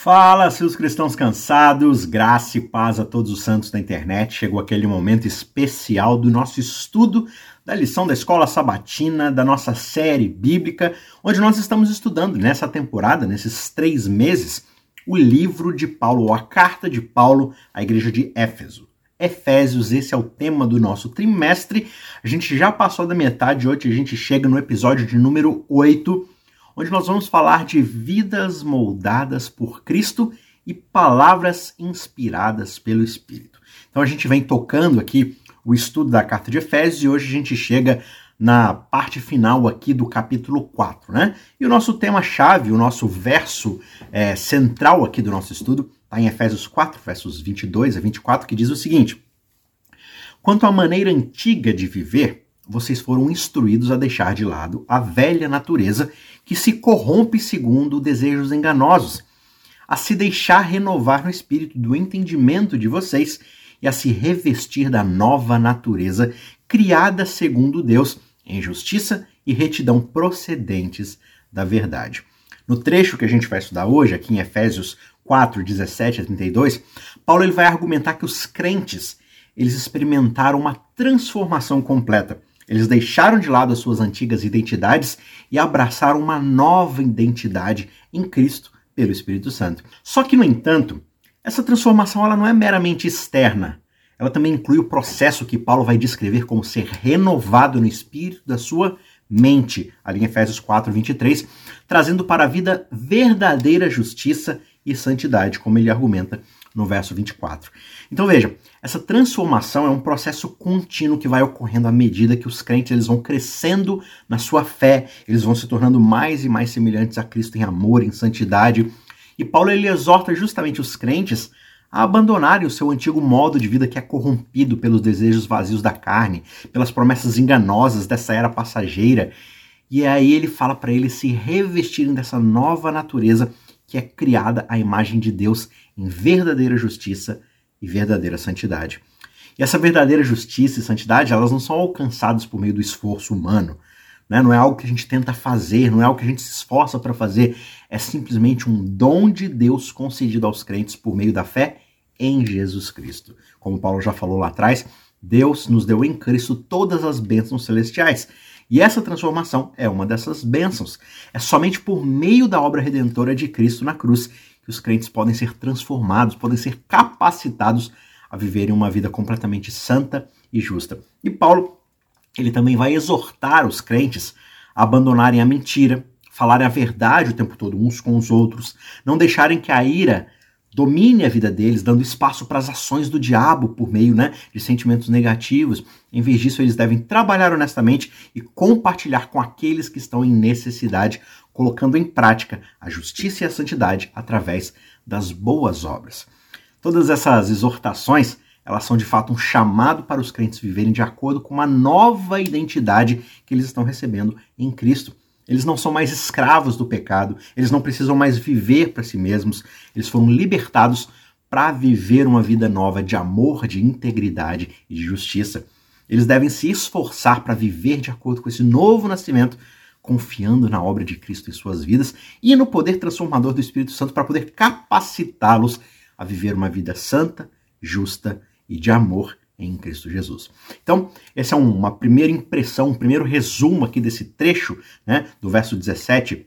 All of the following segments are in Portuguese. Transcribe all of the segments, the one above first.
Fala, seus cristãos cansados, graça e paz a todos os santos da internet. Chegou aquele momento especial do nosso estudo da lição da escola sabatina, da nossa série bíblica, onde nós estamos estudando nessa temporada, nesses três meses, o livro de Paulo, ou a carta de Paulo à igreja de Éfeso. Efésios, esse é o tema do nosso trimestre. A gente já passou da metade, hoje a gente chega no episódio de número 8 onde nós vamos falar de vidas moldadas por Cristo e palavras inspiradas pelo Espírito. Então a gente vem tocando aqui o estudo da carta de Efésios e hoje a gente chega na parte final aqui do capítulo 4, né? E o nosso tema-chave, o nosso verso é, central aqui do nosso estudo, está em Efésios 4, versos 22 a 24, que diz o seguinte: Quanto à maneira antiga de viver, vocês foram instruídos a deixar de lado a velha natureza que se corrompe segundo desejos enganosos, a se deixar renovar no espírito do entendimento de vocês e a se revestir da nova natureza criada segundo Deus em justiça e retidão procedentes da verdade. No trecho que a gente vai estudar hoje, aqui em Efésios 4, 17 a 32, Paulo ele vai argumentar que os crentes eles experimentaram uma transformação completa eles deixaram de lado as suas antigas identidades e abraçaram uma nova identidade em Cristo pelo Espírito Santo. Só que, no entanto, essa transformação ela não é meramente externa. Ela também inclui o processo que Paulo vai descrever como ser renovado no espírito da sua mente, ali em Efésios 4, 23, trazendo para a vida verdadeira justiça e santidade, como ele argumenta no verso 24. Então veja, essa transformação é um processo contínuo que vai ocorrendo à medida que os crentes eles vão crescendo na sua fé, eles vão se tornando mais e mais semelhantes a Cristo em amor, em santidade. E Paulo ele exorta justamente os crentes a abandonarem o seu antigo modo de vida que é corrompido pelos desejos vazios da carne, pelas promessas enganosas dessa era passageira. E aí ele fala para eles se revestirem dessa nova natureza que é criada à imagem de Deus em verdadeira justiça e verdadeira santidade. E essa verdadeira justiça e santidade, elas não são alcançadas por meio do esforço humano. Né? Não é algo que a gente tenta fazer, não é algo que a gente se esforça para fazer. É simplesmente um dom de Deus concedido aos crentes por meio da fé em Jesus Cristo. Como Paulo já falou lá atrás, Deus nos deu em Cristo todas as bênçãos celestiais. E essa transformação é uma dessas bênçãos. É somente por meio da obra redentora de Cristo na cruz que os crentes podem ser transformados, podem ser capacitados a viverem uma vida completamente santa e justa. E Paulo, ele também vai exortar os crentes a abandonarem a mentira, falarem a verdade o tempo todo uns com os outros, não deixarem que a ira domine a vida deles, dando espaço para as ações do diabo por meio né, de sentimentos negativos. Em vez disso, eles devem trabalhar honestamente e compartilhar com aqueles que estão em necessidade, colocando em prática a justiça e a santidade através das boas obras. Todas essas exortações, elas são de fato um chamado para os crentes viverem de acordo com uma nova identidade que eles estão recebendo em Cristo. Eles não são mais escravos do pecado, eles não precisam mais viver para si mesmos, eles foram libertados para viver uma vida nova de amor, de integridade e de justiça. Eles devem se esforçar para viver de acordo com esse novo nascimento, confiando na obra de Cristo em suas vidas e no poder transformador do Espírito Santo para poder capacitá-los a viver uma vida santa, justa e de amor em Cristo Jesus. Então, essa é uma primeira impressão, um primeiro resumo aqui desse trecho, né, do verso 17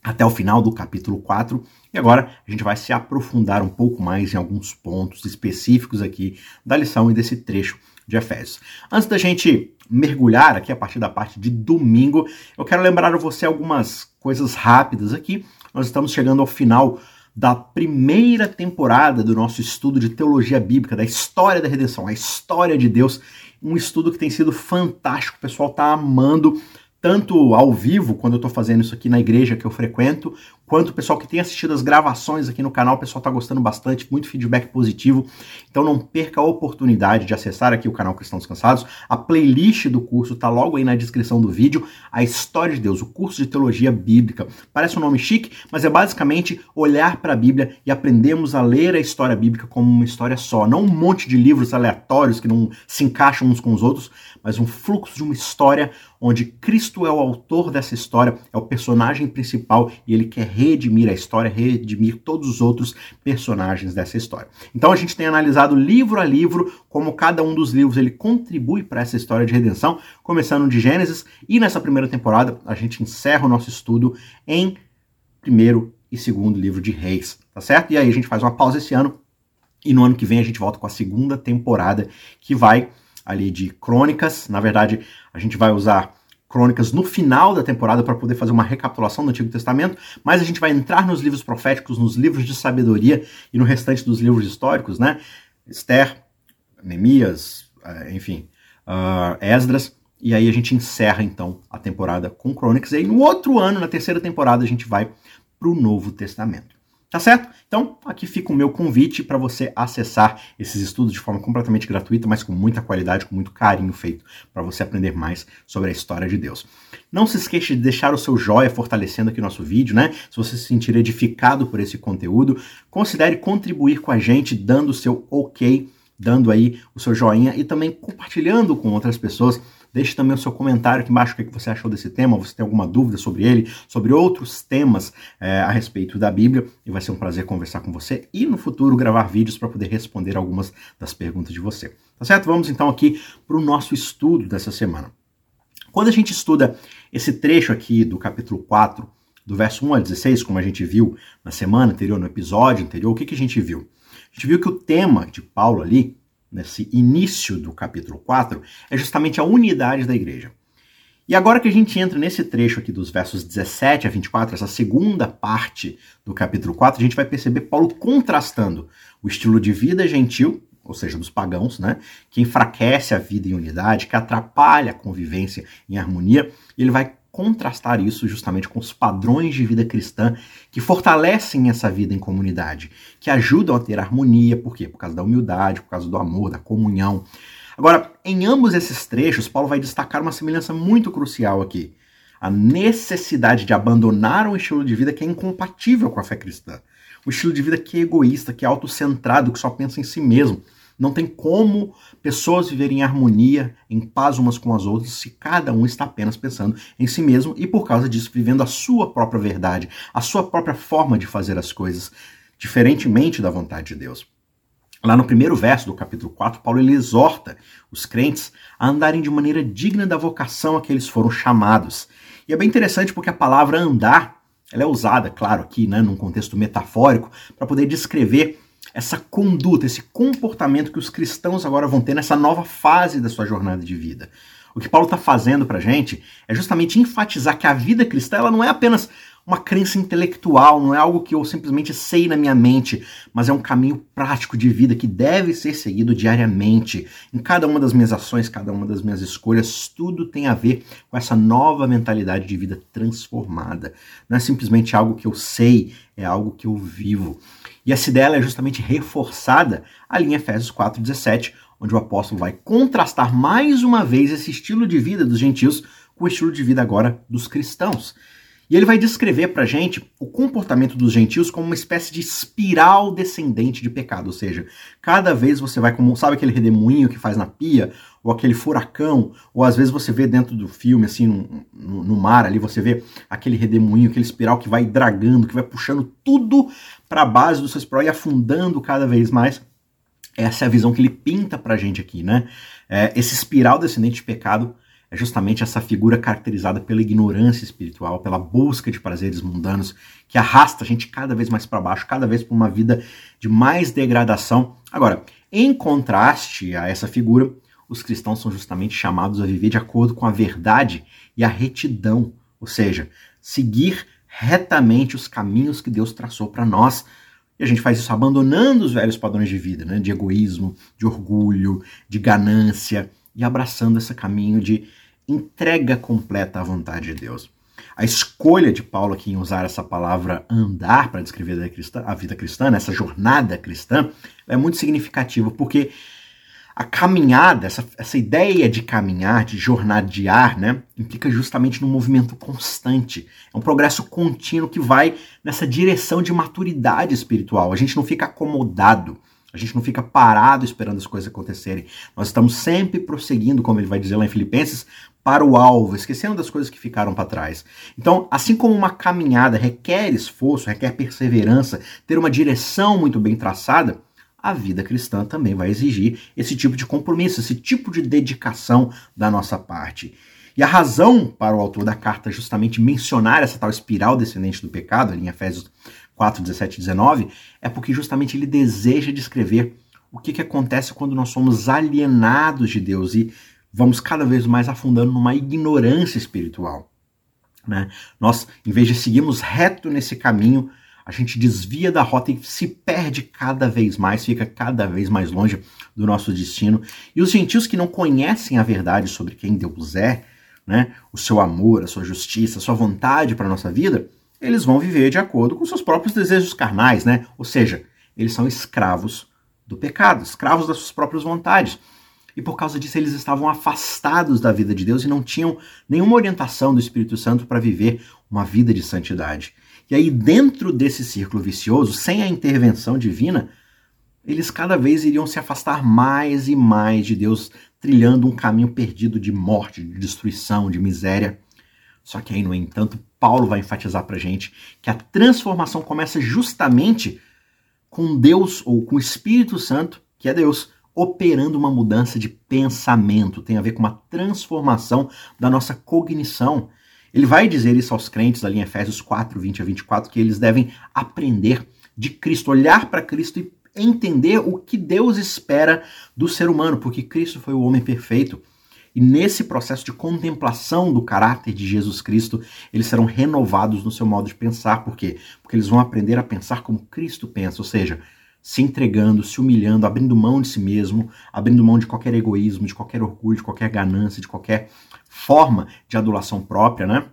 até o final do capítulo 4. E agora a gente vai se aprofundar um pouco mais em alguns pontos específicos aqui da lição e desse trecho de Efésios. Antes da gente mergulhar aqui a partir da parte de domingo, eu quero lembrar você algumas coisas rápidas aqui. Nós estamos chegando ao final da primeira temporada do nosso estudo de teologia bíblica, da história da redenção, a história de Deus. Um estudo que tem sido fantástico, o pessoal está amando tanto ao vivo, quando eu estou fazendo isso aqui na igreja que eu frequento, quanto o pessoal que tem assistido as gravações aqui no canal, o pessoal está gostando bastante, muito feedback positivo. Então não perca a oportunidade de acessar aqui o canal Cristãos Descansados. A playlist do curso está logo aí na descrição do vídeo. A História de Deus, o curso de teologia bíblica. Parece um nome chique, mas é basicamente olhar para a Bíblia e aprendemos a ler a história bíblica como uma história só. Não um monte de livros aleatórios que não se encaixam uns com os outros, mas um fluxo de uma história onde Cristo é o autor dessa história, é o personagem principal e ele quer redimir a história, redimir todos os outros personagens dessa história. Então a gente tem analisado livro a livro como cada um dos livros ele contribui para essa história de redenção, começando de Gênesis e nessa primeira temporada a gente encerra o nosso estudo em primeiro e segundo livro de Reis, tá certo? E aí a gente faz uma pausa esse ano e no ano que vem a gente volta com a segunda temporada que vai ali de crônicas. Na verdade, a gente vai usar crônicas no final da temporada para poder fazer uma recapitulação do Antigo Testamento, mas a gente vai entrar nos livros proféticos, nos livros de sabedoria e no restante dos livros históricos, né? Esther, Neemias, eh, enfim, uh, Esdras, e aí a gente encerra então a temporada com crônicas, e aí no outro ano, na terceira temporada, a gente vai para o Novo Testamento. Tá certo? Então, aqui fica o meu convite para você acessar esses estudos de forma completamente gratuita, mas com muita qualidade, com muito carinho feito, para você aprender mais sobre a história de Deus. Não se esqueça de deixar o seu joia fortalecendo aqui o nosso vídeo, né? Se você se sentir edificado por esse conteúdo, considere contribuir com a gente dando o seu ok, dando aí o seu joinha e também compartilhando com outras pessoas Deixe também o seu comentário aqui embaixo o que você achou desse tema, você tem alguma dúvida sobre ele, sobre outros temas é, a respeito da Bíblia, e vai ser um prazer conversar com você e no futuro gravar vídeos para poder responder algumas das perguntas de você. Tá certo? Vamos então aqui para o nosso estudo dessa semana. Quando a gente estuda esse trecho aqui do capítulo 4, do verso 1 a 16, como a gente viu na semana anterior, no episódio anterior, o que, que a gente viu? A gente viu que o tema de Paulo ali nesse início do capítulo 4, é justamente a unidade da igreja. E agora que a gente entra nesse trecho aqui dos versos 17 a 24, essa segunda parte do capítulo 4, a gente vai perceber Paulo contrastando o estilo de vida gentil, ou seja, dos pagãos, né, que enfraquece a vida em unidade, que atrapalha a convivência em harmonia, e ele vai contrastar isso justamente com os padrões de vida cristã que fortalecem essa vida em comunidade, que ajudam a ter harmonia, por quê? Por causa da humildade, por causa do amor, da comunhão. Agora, em ambos esses trechos, Paulo vai destacar uma semelhança muito crucial aqui. A necessidade de abandonar um estilo de vida que é incompatível com a fé cristã. Um estilo de vida que é egoísta, que é autocentrado, que só pensa em si mesmo, não tem como pessoas viverem em harmonia, em paz umas com as outras, se cada um está apenas pensando em si mesmo e, por causa disso, vivendo a sua própria verdade, a sua própria forma de fazer as coisas, diferentemente da vontade de Deus. Lá no primeiro verso do capítulo 4, Paulo ele exorta os crentes a andarem de maneira digna da vocação a que eles foram chamados. E é bem interessante porque a palavra andar ela é usada, claro, aqui, né, num contexto metafórico, para poder descrever essa conduta, esse comportamento que os cristãos agora vão ter nessa nova fase da sua jornada de vida. O que Paulo está fazendo para a gente é justamente enfatizar que a vida cristã ela não é apenas uma crença intelectual, não é algo que eu simplesmente sei na minha mente, mas é um caminho prático de vida que deve ser seguido diariamente. Em cada uma das minhas ações, cada uma das minhas escolhas, tudo tem a ver com essa nova mentalidade de vida transformada. Não é simplesmente algo que eu sei, é algo que eu vivo. E essa ideia é justamente reforçada ali em Efésios 4,17, onde o apóstolo vai contrastar mais uma vez esse estilo de vida dos gentios com o estilo de vida agora dos cristãos. E ele vai descrever para gente o comportamento dos gentios como uma espécie de espiral descendente de pecado, ou seja, cada vez você vai como, sabe aquele redemoinho que faz na pia, ou aquele furacão, ou às vezes você vê dentro do filme, assim, no, no, no mar ali, você vê aquele redemoinho, aquele espiral que vai dragando, que vai puxando tudo para a base do seu espiral e afundando cada vez mais. Essa é a visão que ele pinta pra gente aqui, né? É, esse espiral descendente de pecado é justamente essa figura caracterizada pela ignorância espiritual, pela busca de prazeres mundanos, que arrasta a gente cada vez mais para baixo, cada vez para uma vida de mais degradação. Agora, em contraste a essa figura, os cristãos são justamente chamados a viver de acordo com a verdade e a retidão, ou seja, seguir retamente os caminhos que Deus traçou para nós. E a gente faz isso abandonando os velhos padrões de vida, né? de egoísmo, de orgulho, de ganância, e abraçando esse caminho de entrega completa à vontade de Deus. A escolha de Paulo aqui em usar essa palavra andar para descrever a, cristã, a vida cristã, essa jornada cristã, é muito significativa, porque a caminhada, essa, essa ideia de caminhar, de jornadear, né, implica justamente num movimento constante. É um progresso contínuo que vai nessa direção de maturidade espiritual. A gente não fica acomodado. A gente não fica parado esperando as coisas acontecerem. Nós estamos sempre prosseguindo, como ele vai dizer lá em Filipenses, para o alvo, esquecendo das coisas que ficaram para trás. Então, assim como uma caminhada requer esforço, requer perseverança, ter uma direção muito bem traçada, a vida cristã também vai exigir esse tipo de compromisso, esse tipo de dedicação da nossa parte. E a razão para o autor da carta justamente mencionar essa tal espiral descendente do pecado, ali em Efésios 4, 17 e 19, é porque justamente ele deseja descrever o que, que acontece quando nós somos alienados de Deus e vamos cada vez mais afundando numa ignorância espiritual. Né? Nós, em vez de seguirmos reto nesse caminho, a gente desvia da rota e se perde cada vez mais, fica cada vez mais longe do nosso destino. E os gentios que não conhecem a verdade sobre quem Deus é, né, o seu amor, a sua justiça, a sua vontade para a nossa vida, eles vão viver de acordo com seus próprios desejos carnais, né? Ou seja, eles são escravos do pecado, escravos das suas próprias vontades. E por causa disso eles estavam afastados da vida de Deus e não tinham nenhuma orientação do Espírito Santo para viver uma vida de santidade. E aí, dentro desse círculo vicioso, sem a intervenção divina, eles cada vez iriam se afastar mais e mais de Deus, trilhando um caminho perdido de morte, de destruição, de miséria. Só que aí, no entanto, Paulo vai enfatizar para gente que a transformação começa justamente com Deus ou com o Espírito Santo, que é Deus, operando uma mudança de pensamento, tem a ver com uma transformação da nossa cognição. Ele vai dizer isso aos crentes ali em Efésios 4, 20 a 24, que eles devem aprender de Cristo, olhar para Cristo e entender o que Deus espera do ser humano, porque Cristo foi o homem perfeito. E nesse processo de contemplação do caráter de Jesus Cristo, eles serão renovados no seu modo de pensar. Por quê? Porque eles vão aprender a pensar como Cristo pensa, ou seja, se entregando, se humilhando, abrindo mão de si mesmo, abrindo mão de qualquer egoísmo, de qualquer orgulho, de qualquer ganância, de qualquer forma de adulação própria, né?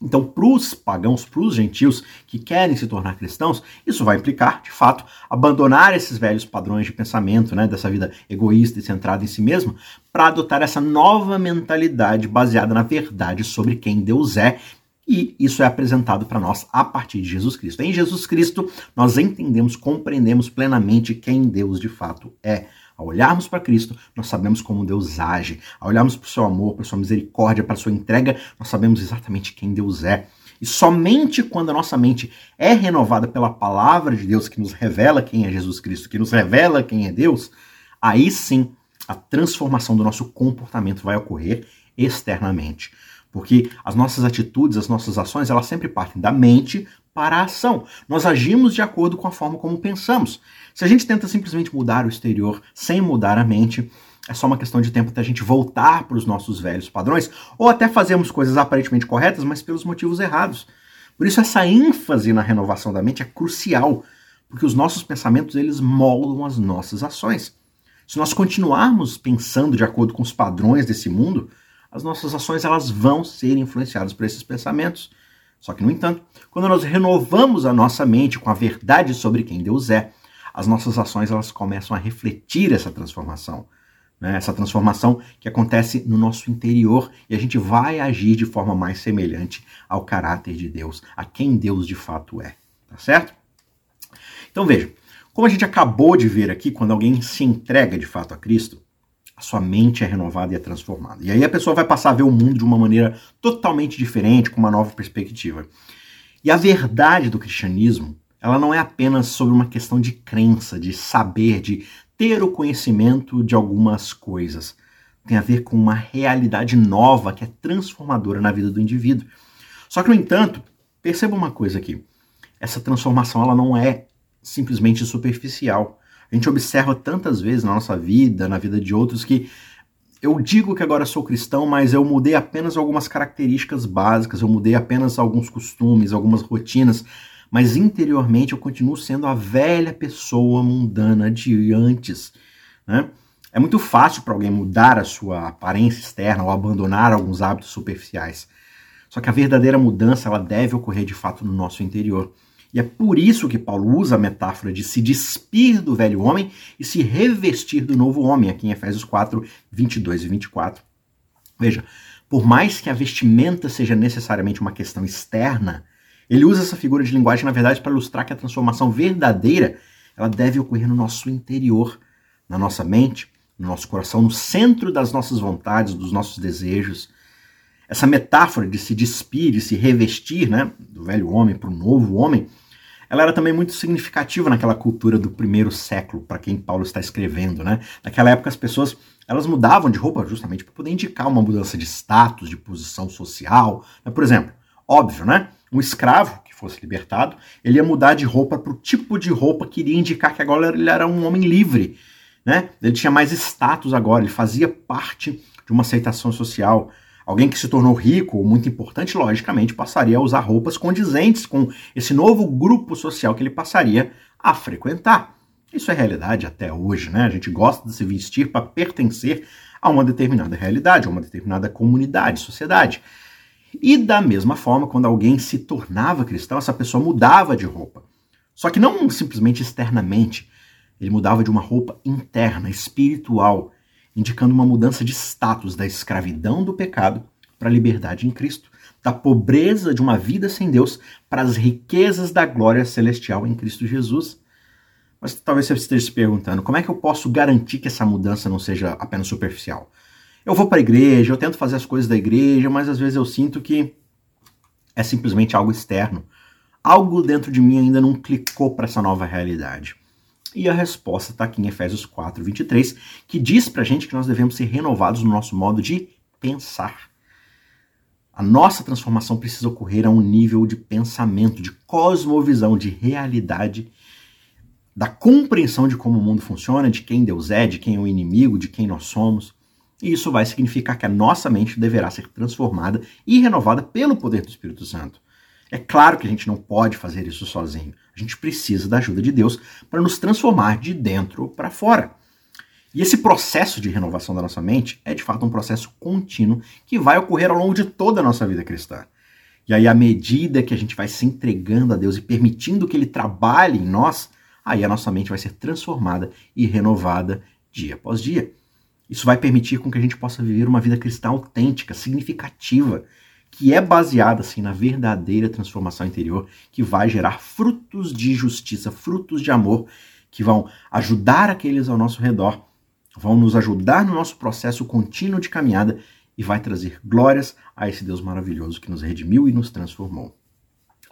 Então, para os pagãos, para os gentios que querem se tornar cristãos, isso vai implicar, de fato, abandonar esses velhos padrões de pensamento, né, dessa vida egoísta e centrada em si mesmo, para adotar essa nova mentalidade baseada na verdade sobre quem Deus é. E isso é apresentado para nós a partir de Jesus Cristo. Em Jesus Cristo, nós entendemos, compreendemos plenamente quem Deus de fato é. Ao olharmos para Cristo, nós sabemos como Deus age. Ao olharmos para o seu amor, para a sua misericórdia, para a sua entrega, nós sabemos exatamente quem Deus é. E somente quando a nossa mente é renovada pela palavra de Deus, que nos revela quem é Jesus Cristo, que nos revela quem é Deus, aí sim a transformação do nosso comportamento vai ocorrer externamente. Porque as nossas atitudes, as nossas ações, elas sempre partem da mente para a ação. Nós agimos de acordo com a forma como pensamos. Se a gente tenta simplesmente mudar o exterior sem mudar a mente, é só uma questão de tempo até a gente voltar para os nossos velhos padrões, ou até fazermos coisas aparentemente corretas, mas pelos motivos errados. Por isso essa ênfase na renovação da mente é crucial, porque os nossos pensamentos eles moldam as nossas ações. Se nós continuarmos pensando de acordo com os padrões desse mundo, as nossas ações elas vão ser influenciadas por esses pensamentos. Só que, no entanto, quando nós renovamos a nossa mente com a verdade sobre quem Deus é, as nossas ações elas começam a refletir essa transformação. Né? Essa transformação que acontece no nosso interior e a gente vai agir de forma mais semelhante ao caráter de Deus, a quem Deus de fato é. Tá certo? Então veja, como a gente acabou de ver aqui, quando alguém se entrega de fato a Cristo, a sua mente é renovada e é transformada. E aí a pessoa vai passar a ver o mundo de uma maneira totalmente diferente, com uma nova perspectiva. E a verdade do cristianismo, ela não é apenas sobre uma questão de crença, de saber, de ter o conhecimento de algumas coisas. Tem a ver com uma realidade nova que é transformadora na vida do indivíduo. Só que, no entanto, perceba uma coisa aqui. Essa transformação ela não é simplesmente superficial. A gente observa tantas vezes na nossa vida, na vida de outros, que eu digo que agora sou cristão, mas eu mudei apenas algumas características básicas, eu mudei apenas alguns costumes, algumas rotinas, mas interiormente eu continuo sendo a velha pessoa mundana de antes. Né? É muito fácil para alguém mudar a sua aparência externa ou abandonar alguns hábitos superficiais. Só que a verdadeira mudança ela deve ocorrer de fato no nosso interior. E é por isso que Paulo usa a metáfora de se despir do velho homem e se revestir do novo homem, aqui em Efésios 4, 22 e 24. Veja, por mais que a vestimenta seja necessariamente uma questão externa, ele usa essa figura de linguagem, na verdade, para ilustrar que a transformação verdadeira ela deve ocorrer no nosso interior, na nossa mente, no nosso coração, no centro das nossas vontades, dos nossos desejos. Essa metáfora de se despir, de se revestir, né, do velho homem para o novo homem, ela era também muito significativa naquela cultura do primeiro século, para quem Paulo está escrevendo, né? Naquela época as pessoas, elas mudavam de roupa justamente para poder indicar uma mudança de status, de posição social. Né? Por exemplo, óbvio, né? Um escravo que fosse libertado, ele ia mudar de roupa para o tipo de roupa que iria indicar que agora ele era um homem livre, né? Ele tinha mais status agora, ele fazia parte de uma aceitação social. Alguém que se tornou rico ou muito importante, logicamente, passaria a usar roupas condizentes com esse novo grupo social que ele passaria a frequentar. Isso é realidade até hoje, né? A gente gosta de se vestir para pertencer a uma determinada realidade, a uma determinada comunidade, sociedade. E da mesma forma, quando alguém se tornava cristão, essa pessoa mudava de roupa. Só que não simplesmente externamente, ele mudava de uma roupa interna, espiritual, indicando uma mudança de status da escravidão do pecado para a liberdade em Cristo, da pobreza de uma vida sem Deus para as riquezas da glória celestial em Cristo Jesus. Mas talvez você esteja se perguntando, como é que eu posso garantir que essa mudança não seja apenas superficial? Eu vou para a igreja, eu tento fazer as coisas da igreja, mas às vezes eu sinto que é simplesmente algo externo. Algo dentro de mim ainda não clicou para essa nova realidade. E a resposta está aqui em Efésios 4, 23, que diz para a gente que nós devemos ser renovados no nosso modo de pensar. A nossa transformação precisa ocorrer a um nível de pensamento, de cosmovisão, de realidade, da compreensão de como o mundo funciona, de quem Deus é, de quem é o inimigo, de quem nós somos. E isso vai significar que a nossa mente deverá ser transformada e renovada pelo poder do Espírito Santo. É claro que a gente não pode fazer isso sozinho. A gente precisa da ajuda de Deus para nos transformar de dentro para fora. E esse processo de renovação da nossa mente é de fato um processo contínuo que vai ocorrer ao longo de toda a nossa vida cristã. E aí, à medida que a gente vai se entregando a Deus e permitindo que Ele trabalhe em nós, aí a nossa mente vai ser transformada e renovada dia após dia. Isso vai permitir com que a gente possa viver uma vida cristã autêntica, significativa, que é baseada assim na verdadeira transformação interior, que vai gerar frutos de justiça, frutos de amor, que vão ajudar aqueles ao nosso redor, vão nos ajudar no nosso processo contínuo de caminhada e vai trazer glórias a esse Deus maravilhoso que nos redimiu e nos transformou.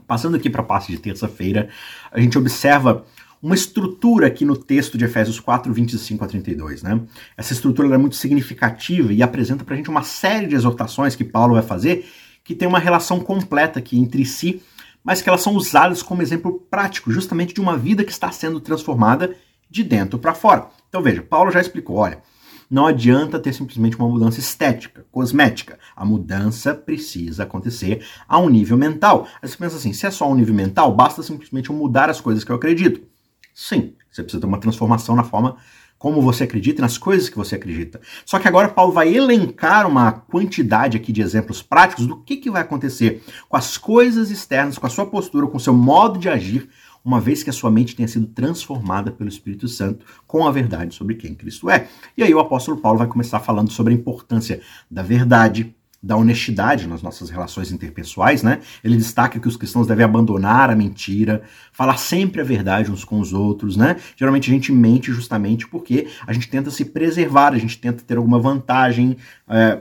Passando aqui para a parte de terça-feira, a gente observa uma estrutura aqui no texto de Efésios 4, 25 a 32. Né? Essa estrutura é muito significativa e apresenta para a gente uma série de exortações que Paulo vai fazer que tem uma relação completa aqui entre si, mas que elas são usadas como exemplo prático, justamente de uma vida que está sendo transformada de dentro para fora. Então veja, Paulo já explicou, olha, não adianta ter simplesmente uma mudança estética, cosmética. A mudança precisa acontecer a um nível mental. Aí você pensa assim, se é só um nível mental, basta simplesmente eu mudar as coisas que eu acredito. Sim, você precisa ter uma transformação na forma como você acredita e nas coisas que você acredita. Só que agora Paulo vai elencar uma quantidade aqui de exemplos práticos do que, que vai acontecer com as coisas externas, com a sua postura, com o seu modo de agir, uma vez que a sua mente tenha sido transformada pelo Espírito Santo com a verdade sobre quem Cristo é. E aí o apóstolo Paulo vai começar falando sobre a importância da verdade, da honestidade nas nossas relações interpessoais, né? Ele destaca que os cristãos devem abandonar a mentira, falar sempre a verdade uns com os outros, né? Geralmente a gente mente justamente porque a gente tenta se preservar, a gente tenta ter alguma vantagem, é,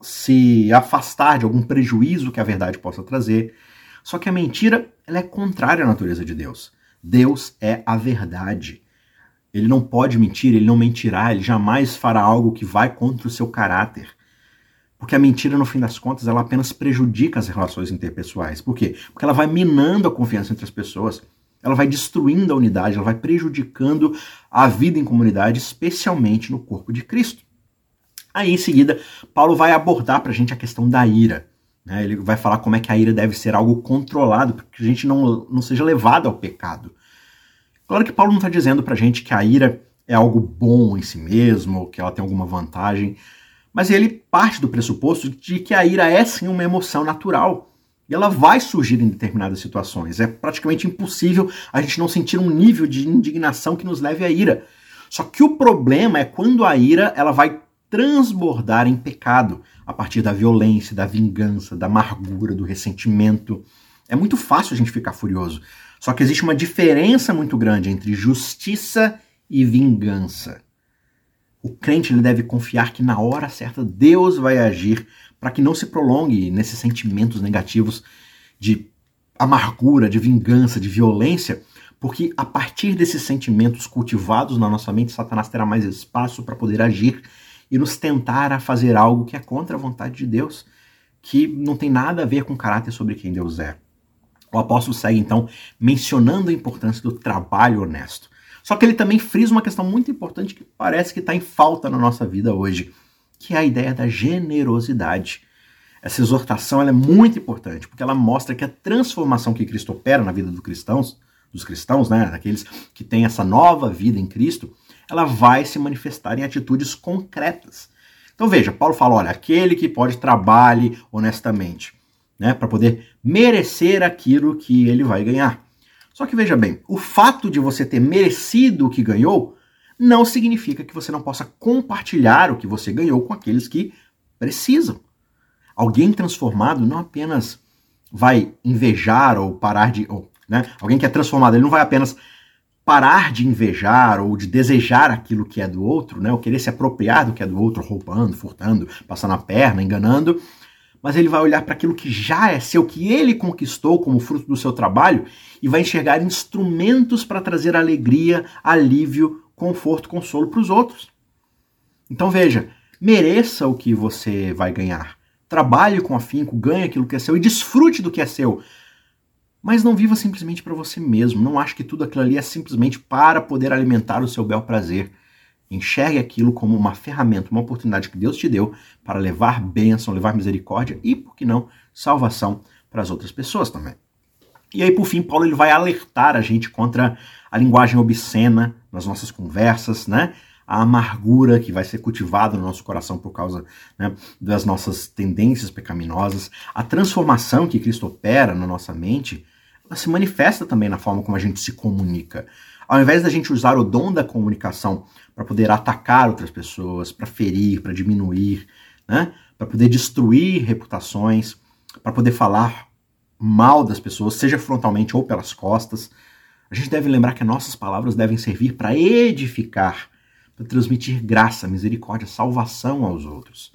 se afastar de algum prejuízo que a verdade possa trazer. Só que a mentira, ela é contrária à natureza de Deus. Deus é a verdade. Ele não pode mentir, ele não mentirá, ele jamais fará algo que vai contra o seu caráter. Porque a mentira, no fim das contas, ela apenas prejudica as relações interpessoais. Por quê? Porque ela vai minando a confiança entre as pessoas, ela vai destruindo a unidade, ela vai prejudicando a vida em comunidade, especialmente no corpo de Cristo. Aí, em seguida, Paulo vai abordar para a gente a questão da ira. Né? Ele vai falar como é que a ira deve ser algo controlado, para que a gente não, não seja levado ao pecado. Claro que Paulo não está dizendo para a gente que a ira é algo bom em si mesmo, que ela tem alguma vantagem. Mas ele parte do pressuposto de que a ira é sim uma emoção natural. E ela vai surgir em determinadas situações. É praticamente impossível a gente não sentir um nível de indignação que nos leve à ira. Só que o problema é quando a ira ela vai transbordar em pecado, a partir da violência, da vingança, da amargura, do ressentimento. É muito fácil a gente ficar furioso. Só que existe uma diferença muito grande entre justiça e vingança. O crente ele deve confiar que na hora certa Deus vai agir para que não se prolongue nesses sentimentos negativos de amargura, de vingança, de violência, porque a partir desses sentimentos cultivados na nossa mente, Satanás terá mais espaço para poder agir e nos tentar a fazer algo que é contra a vontade de Deus, que não tem nada a ver com o caráter sobre quem Deus é. O apóstolo segue então mencionando a importância do trabalho honesto. Só que ele também frisa uma questão muito importante que parece que está em falta na nossa vida hoje, que é a ideia da generosidade. Essa exortação é muito importante, porque ela mostra que a transformação que Cristo opera na vida dos cristãos, dos cristãos, né, daqueles que têm essa nova vida em Cristo, ela vai se manifestar em atitudes concretas. Então veja, Paulo fala, olha, aquele que pode trabalhe honestamente, né, para poder merecer aquilo que ele vai ganhar. Só que veja bem, o fato de você ter merecido o que ganhou não significa que você não possa compartilhar o que você ganhou com aqueles que precisam. Alguém transformado não apenas vai invejar ou parar de. Ou, né? Alguém que é transformado, ele não vai apenas parar de invejar ou de desejar aquilo que é do outro, né? ou querer se apropriar do que é do outro, roubando, furtando, passando a perna, enganando, mas ele vai olhar para aquilo que já é seu, que ele conquistou como fruto do seu trabalho e vai enxergar instrumentos para trazer alegria, alívio, conforto, consolo para os outros. Então veja, mereça o que você vai ganhar. Trabalhe com afinco, ganhe aquilo que é seu e desfrute do que é seu. Mas não viva simplesmente para você mesmo. Não ache que tudo aquilo ali é simplesmente para poder alimentar o seu bel prazer. Enxergue aquilo como uma ferramenta, uma oportunidade que Deus te deu para levar bênção, levar misericórdia e, por que não, salvação para as outras pessoas também. E aí, por fim, Paulo ele vai alertar a gente contra a linguagem obscena nas nossas conversas, né? A amargura que vai ser cultivada no nosso coração por causa né, das nossas tendências pecaminosas, a transformação que Cristo opera na nossa mente, ela se manifesta também na forma como a gente se comunica. Ao invés da gente usar o dom da comunicação para poder atacar outras pessoas, para ferir, para diminuir, né? para poder destruir reputações, para poder falar mal das pessoas, seja frontalmente ou pelas costas, a gente deve lembrar que nossas palavras devem servir para edificar, para transmitir graça, misericórdia, salvação aos outros.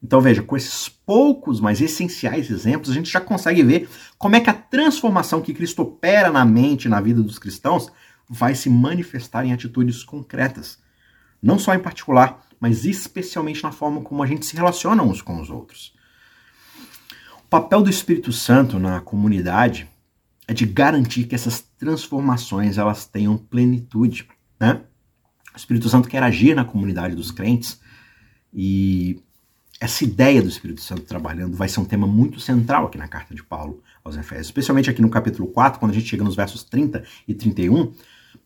Então veja, com esses poucos, mas essenciais exemplos, a gente já consegue ver como é que a transformação que Cristo opera na mente, na vida dos cristãos, vai se manifestar em atitudes concretas. Não só em particular, mas especialmente na forma como a gente se relaciona uns com os outros. O papel do Espírito Santo na comunidade é de garantir que essas transformações elas tenham plenitude. Né? O Espírito Santo quer agir na comunidade dos crentes e essa ideia do Espírito Santo trabalhando vai ser um tema muito central aqui na carta de Paulo aos Efésios, especialmente aqui no capítulo 4, quando a gente chega nos versos 30 e 31,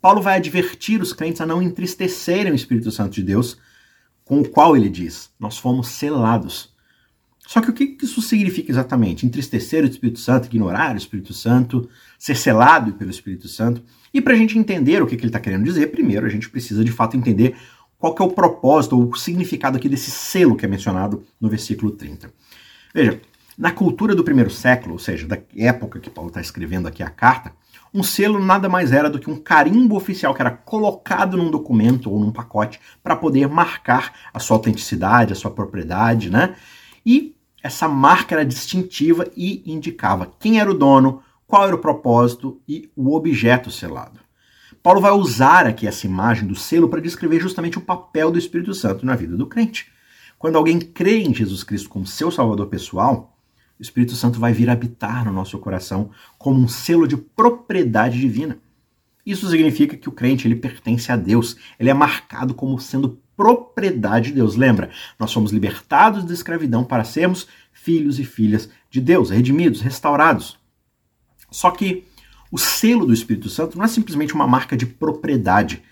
Paulo vai advertir os crentes a não entristecerem o Espírito Santo de Deus, com o qual ele diz: Nós fomos selados. Só que o que isso significa exatamente? Entristecer o Espírito Santo, ignorar o Espírito Santo, ser selado pelo Espírito Santo? E para a gente entender o que, ele está querendo dizer, primeiro a gente precisa de fato entender qual que é o propósito ou o significado aqui desse selo que é mencionado no versículo 30. Veja, na cultura do primeiro século, ou seja, da época que Paulo está escrevendo aqui a carta, um selo nada mais era do que um carimbo oficial que era colocado num documento ou num pacote para poder marcar a sua autenticidade, a sua propriedade, né? E essa marca era distintiva e indicava quem era o dono, qual era o propósito e o objeto selado. Paulo vai usar aqui essa imagem do selo para descrever justamente o papel do Espírito Santo na vida do crente. Quando alguém crê em Jesus Cristo como seu salvador pessoal, o Espírito Santo vai vir habitar no nosso coração como um selo de propriedade divina. Isso significa que o crente ele pertence a Deus, ele é marcado como sendo propriedade de Deus. Lembra? Nós somos libertados da escravidão para sermos filhos e filhas de Deus, redimidos, restaurados. Só que o selo do Espírito Santo não é simplesmente uma marca de propriedade.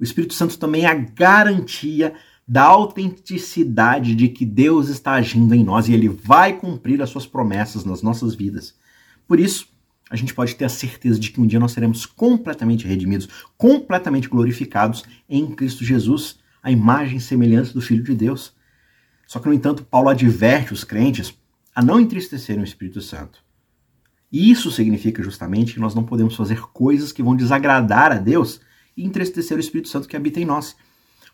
O Espírito Santo também é a garantia da autenticidade de que Deus está agindo em nós e ele vai cumprir as suas promessas nas nossas vidas. Por isso, a gente pode ter a certeza de que um dia nós seremos completamente redimidos, completamente glorificados em Cristo Jesus, a imagem e semelhança do Filho de Deus. Só que, no entanto, Paulo adverte os crentes a não entristecerem o Espírito Santo. E isso significa justamente que nós não podemos fazer coisas que vão desagradar a Deus e entristecer o Espírito Santo que habita em nós.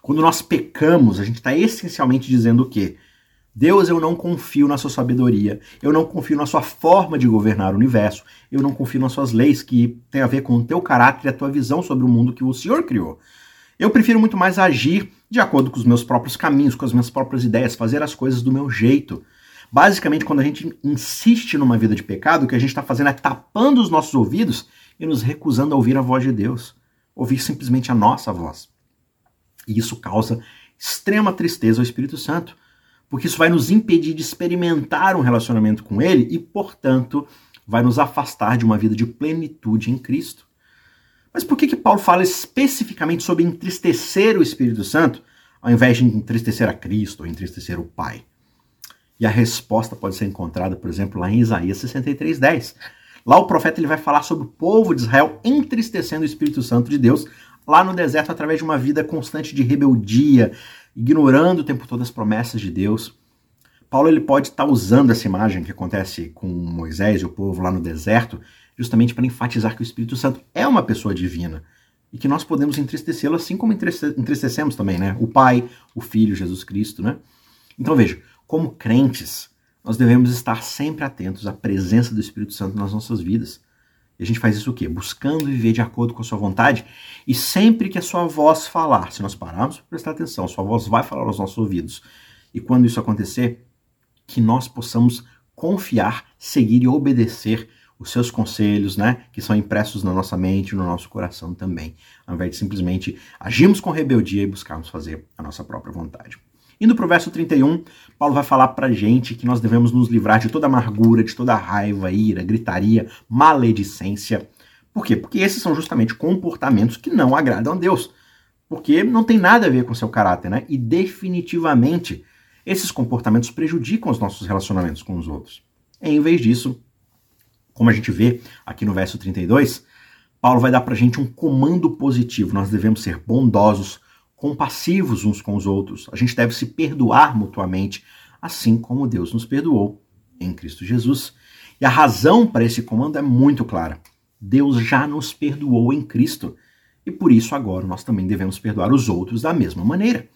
Quando nós pecamos, a gente está essencialmente dizendo o quê? Deus, eu não confio na sua sabedoria, eu não confio na sua forma de governar o universo, eu não confio nas suas leis que têm a ver com o teu caráter e a tua visão sobre o mundo que o Senhor criou. Eu prefiro muito mais agir de acordo com os meus próprios caminhos, com as minhas próprias ideias, fazer as coisas do meu jeito. Basicamente, quando a gente insiste numa vida de pecado, o que a gente está fazendo é tapando os nossos ouvidos e nos recusando a ouvir a voz de Deus, ouvir simplesmente a nossa voz. E isso causa extrema tristeza ao Espírito Santo, porque isso vai nos impedir de experimentar um relacionamento com Ele e, portanto, vai nos afastar de uma vida de plenitude em Cristo. Mas por que, que Paulo fala especificamente sobre entristecer o Espírito Santo, ao invés de entristecer a Cristo ou entristecer o Pai? E a resposta pode ser encontrada, por exemplo, lá em Isaías 63:10. Lá o profeta ele vai falar sobre o povo de Israel entristecendo o Espírito Santo de Deus lá no deserto através de uma vida constante de rebeldia, ignorando o tempo todo as promessas de Deus. Paulo ele pode estar usando essa imagem que acontece com Moisés e o povo lá no deserto, justamente para enfatizar que o Espírito Santo é uma pessoa divina e que nós podemos entristecê-lo assim como entristecemos também, né? O Pai, o Filho, Jesus Cristo, né? Então veja, como crentes, nós devemos estar sempre atentos à presença do Espírito Santo nas nossas vidas. E a gente faz isso o quê? Buscando viver de acordo com a sua vontade. E sempre que a sua voz falar, se nós pararmos para prestar atenção, sua voz vai falar aos nossos ouvidos. E quando isso acontecer, que nós possamos confiar, seguir e obedecer os seus conselhos, né, que são impressos na nossa mente no nosso coração também, ao invés de simplesmente agirmos com rebeldia e buscarmos fazer a nossa própria vontade. Indo para o verso 31, Paulo vai falar para gente que nós devemos nos livrar de toda amargura, de toda raiva, ira, gritaria, maledicência. Por quê? Porque esses são justamente comportamentos que não agradam a Deus. Porque não tem nada a ver com seu caráter, né? E definitivamente esses comportamentos prejudicam os nossos relacionamentos com os outros. Em vez disso, como a gente vê aqui no verso 32, Paulo vai dar para gente um comando positivo. Nós devemos ser bondosos, compassivos uns com os outros. A gente deve se perdoar mutuamente, assim como Deus nos perdoou em Cristo Jesus. E a razão para esse comando é muito clara. Deus já nos perdoou em Cristo. E por isso agora nós também devemos perdoar os outros da mesma maneira.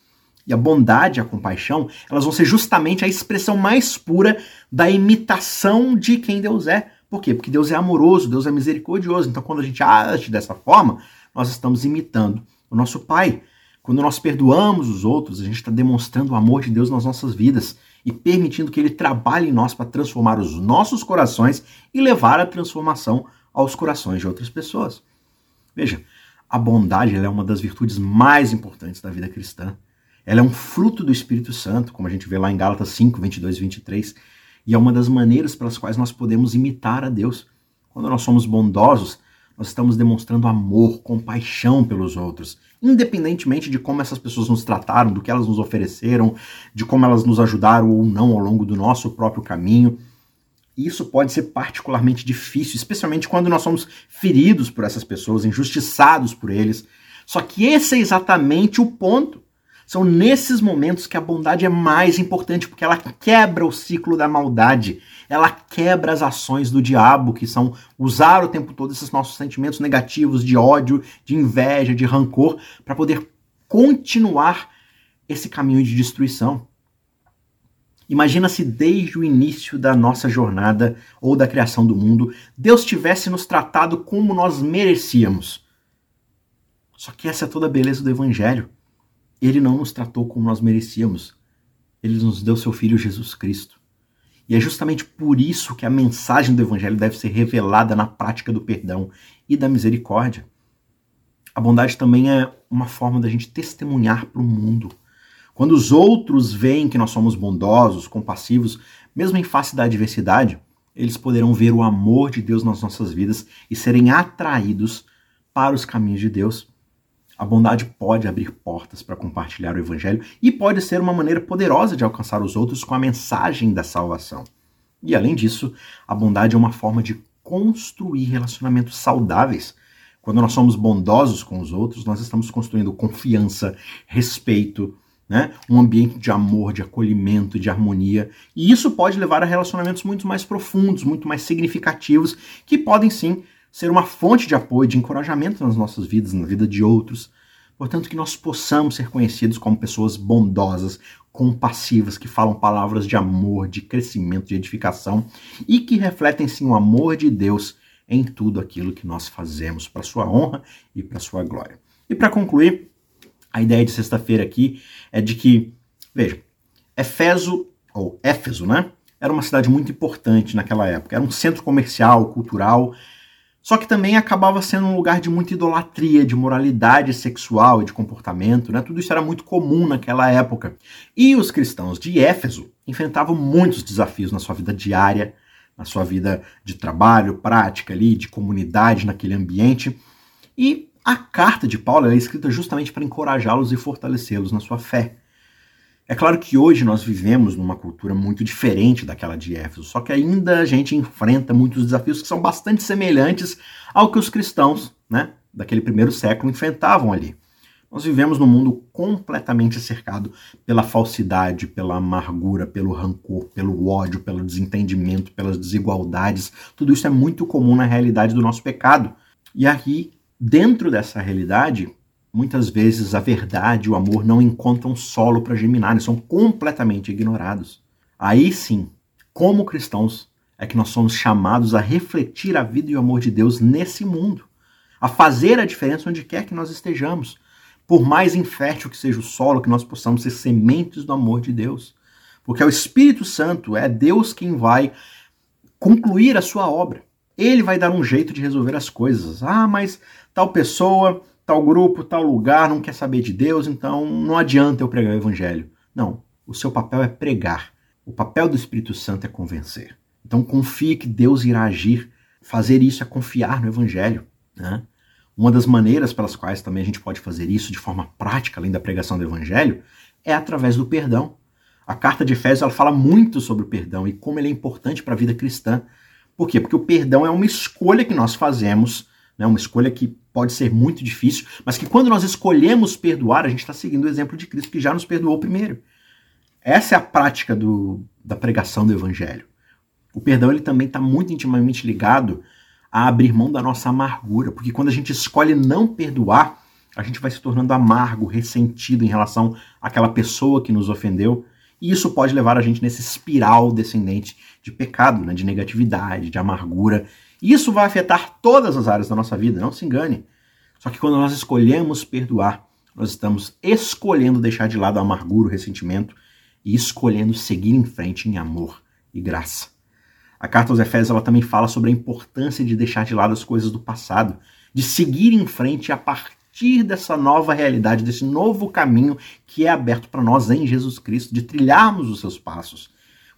E a bondade e a compaixão, elas vão ser justamente a expressão mais pura da imitação de quem Deus é. Por quê? Porque Deus é amoroso, Deus é misericordioso. Então, quando a gente age dessa forma, nós estamos imitando o nosso Pai. Quando nós perdoamos os outros, a gente está demonstrando o amor de Deus nas nossas vidas e permitindo que Ele trabalhe em nós para transformar os nossos corações e levar a transformação aos corações de outras pessoas. Veja, a bondade é uma das virtudes mais importantes da vida cristã. Ela é um fruto do Espírito Santo, como a gente vê lá em Gálatas 5, 22 e 23, e é uma das maneiras pelas quais nós podemos imitar a Deus. Quando nós somos bondosos, nós estamos demonstrando amor, compaixão pelos outros, independentemente de como essas pessoas nos trataram, do que elas nos ofereceram, de como elas nos ajudaram ou não ao longo do nosso próprio caminho. Isso pode ser particularmente difícil, especialmente quando nós somos feridos por essas pessoas, injustiçados por eles. Só que esse é exatamente o ponto. São nesses momentos que a bondade é mais importante, porque ela quebra o ciclo da maldade ela quebra as ações do diabo, que são usar o tempo todo esses nossos sentimentos negativos de ódio, de inveja, de rancor, para poder continuar esse caminho de destruição. Imagina se desde o início da nossa jornada ou da criação do mundo, Deus tivesse nos tratado como nós merecíamos. Só que essa é toda a beleza do Evangelho. Ele não nos tratou como nós merecíamos. Ele nos deu seu Filho Jesus Cristo. E é justamente por isso que a mensagem do Evangelho deve ser revelada na prática do perdão e da misericórdia. A bondade também é uma forma da gente testemunhar para o mundo. Quando os outros veem que nós somos bondosos, compassivos, mesmo em face da adversidade, eles poderão ver o amor de Deus nas nossas vidas e serem atraídos para os caminhos de Deus. A bondade pode abrir portas para compartilhar o Evangelho e pode ser uma maneira poderosa de alcançar os outros com a mensagem da salvação. E além disso, a bondade é uma forma de construir relacionamentos saudáveis. Quando nós somos bondosos com os outros, nós estamos construindo confiança, respeito, né? um ambiente de amor, de acolhimento, de harmonia. E isso pode levar a relacionamentos muito mais profundos, muito mais significativos, que podem sim ser uma fonte de apoio, de encorajamento nas nossas vidas, na vida de outros. Portanto, que nós possamos ser conhecidos como pessoas bondosas, compassivas, que falam palavras de amor, de crescimento, de edificação e que refletem sim o amor de Deus em tudo aquilo que nós fazemos para sua honra e para sua glória. E para concluir, a ideia de sexta-feira aqui é de que, veja, Efeso, ou Éfeso, né? Era uma cidade muito importante naquela época. Era um centro comercial, cultural, só que também acabava sendo um lugar de muita idolatria, de moralidade sexual e de comportamento, né? Tudo isso era muito comum naquela época. E os cristãos de Éfeso enfrentavam muitos desafios na sua vida diária, na sua vida de trabalho, prática ali, de comunidade naquele ambiente. E a carta de Paulo é escrita justamente para encorajá-los e fortalecê-los na sua fé. É claro que hoje nós vivemos numa cultura muito diferente daquela de Éfeso, só que ainda a gente enfrenta muitos desafios que são bastante semelhantes ao que os cristãos né, daquele primeiro século enfrentavam ali. Nós vivemos num mundo completamente cercado pela falsidade, pela amargura, pelo rancor, pelo ódio, pelo desentendimento, pelas desigualdades. Tudo isso é muito comum na realidade do nosso pecado. E aqui Dentro dessa realidade, muitas vezes a verdade e o amor não encontram solo para germinar, são completamente ignorados. Aí sim, como cristãos, é que nós somos chamados a refletir a vida e o amor de Deus nesse mundo, a fazer a diferença onde quer que nós estejamos. Por mais infértil que seja o solo, que nós possamos ser sementes do amor de Deus. Porque é o Espírito Santo, é Deus quem vai concluir a sua obra. Ele vai dar um jeito de resolver as coisas. Ah, mas tal pessoa, tal grupo, tal lugar não quer saber de Deus, então não adianta eu pregar o evangelho. Não, o seu papel é pregar. O papel do Espírito Santo é convencer. Então confie que Deus irá agir. Fazer isso é confiar no evangelho. Né? Uma das maneiras pelas quais também a gente pode fazer isso de forma prática, além da pregação do evangelho, é através do perdão. A carta de Efésios ela fala muito sobre o perdão e como ele é importante para a vida cristã. Por quê? Porque o perdão é uma escolha que nós fazemos, né? uma escolha que pode ser muito difícil, mas que quando nós escolhemos perdoar, a gente está seguindo o exemplo de Cristo que já nos perdoou primeiro. Essa é a prática do, da pregação do Evangelho. O perdão ele também está muito intimamente ligado a abrir mão da nossa amargura, porque quando a gente escolhe não perdoar, a gente vai se tornando amargo, ressentido em relação àquela pessoa que nos ofendeu, e isso pode levar a gente nesse espiral descendente de pecado, né, de negatividade, de amargura. Isso vai afetar todas as áreas da nossa vida, não se engane. Só que quando nós escolhemos perdoar, nós estamos escolhendo deixar de lado a amargura, o ressentimento e escolhendo seguir em frente em amor e graça. A carta aos Efésios ela também fala sobre a importância de deixar de lado as coisas do passado, de seguir em frente a partir dessa nova realidade, desse novo caminho que é aberto para nós em Jesus Cristo, de trilharmos os seus passos.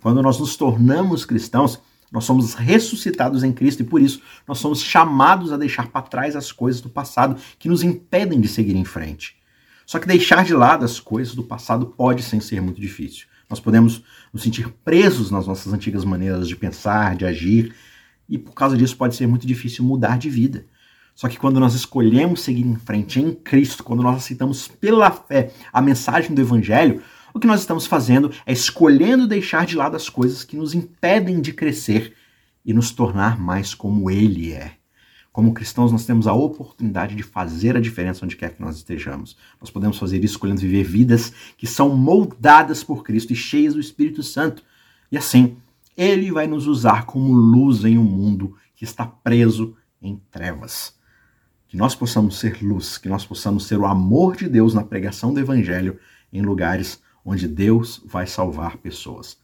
Quando nós nos tornamos cristãos, nós somos ressuscitados em Cristo e por isso nós somos chamados a deixar para trás as coisas do passado que nos impedem de seguir em frente. Só que deixar de lado as coisas do passado pode sim ser muito difícil. Nós podemos nos sentir presos nas nossas antigas maneiras de pensar, de agir, e por causa disso pode ser muito difícil mudar de vida. Só que quando nós escolhemos seguir em frente em Cristo, quando nós aceitamos pela fé a mensagem do Evangelho, o que nós estamos fazendo é escolhendo deixar de lado as coisas que nos impedem de crescer e nos tornar mais como Ele é. Como cristãos, nós temos a oportunidade de fazer a diferença onde quer que nós estejamos. Nós podemos fazer isso escolhendo viver vidas que são moldadas por Cristo e cheias do Espírito Santo. E assim, Ele vai nos usar como luz em um mundo que está preso em trevas que nós possamos ser luz, que nós possamos ser o amor de Deus na pregação do Evangelho em lugares onde Deus vai salvar pessoas.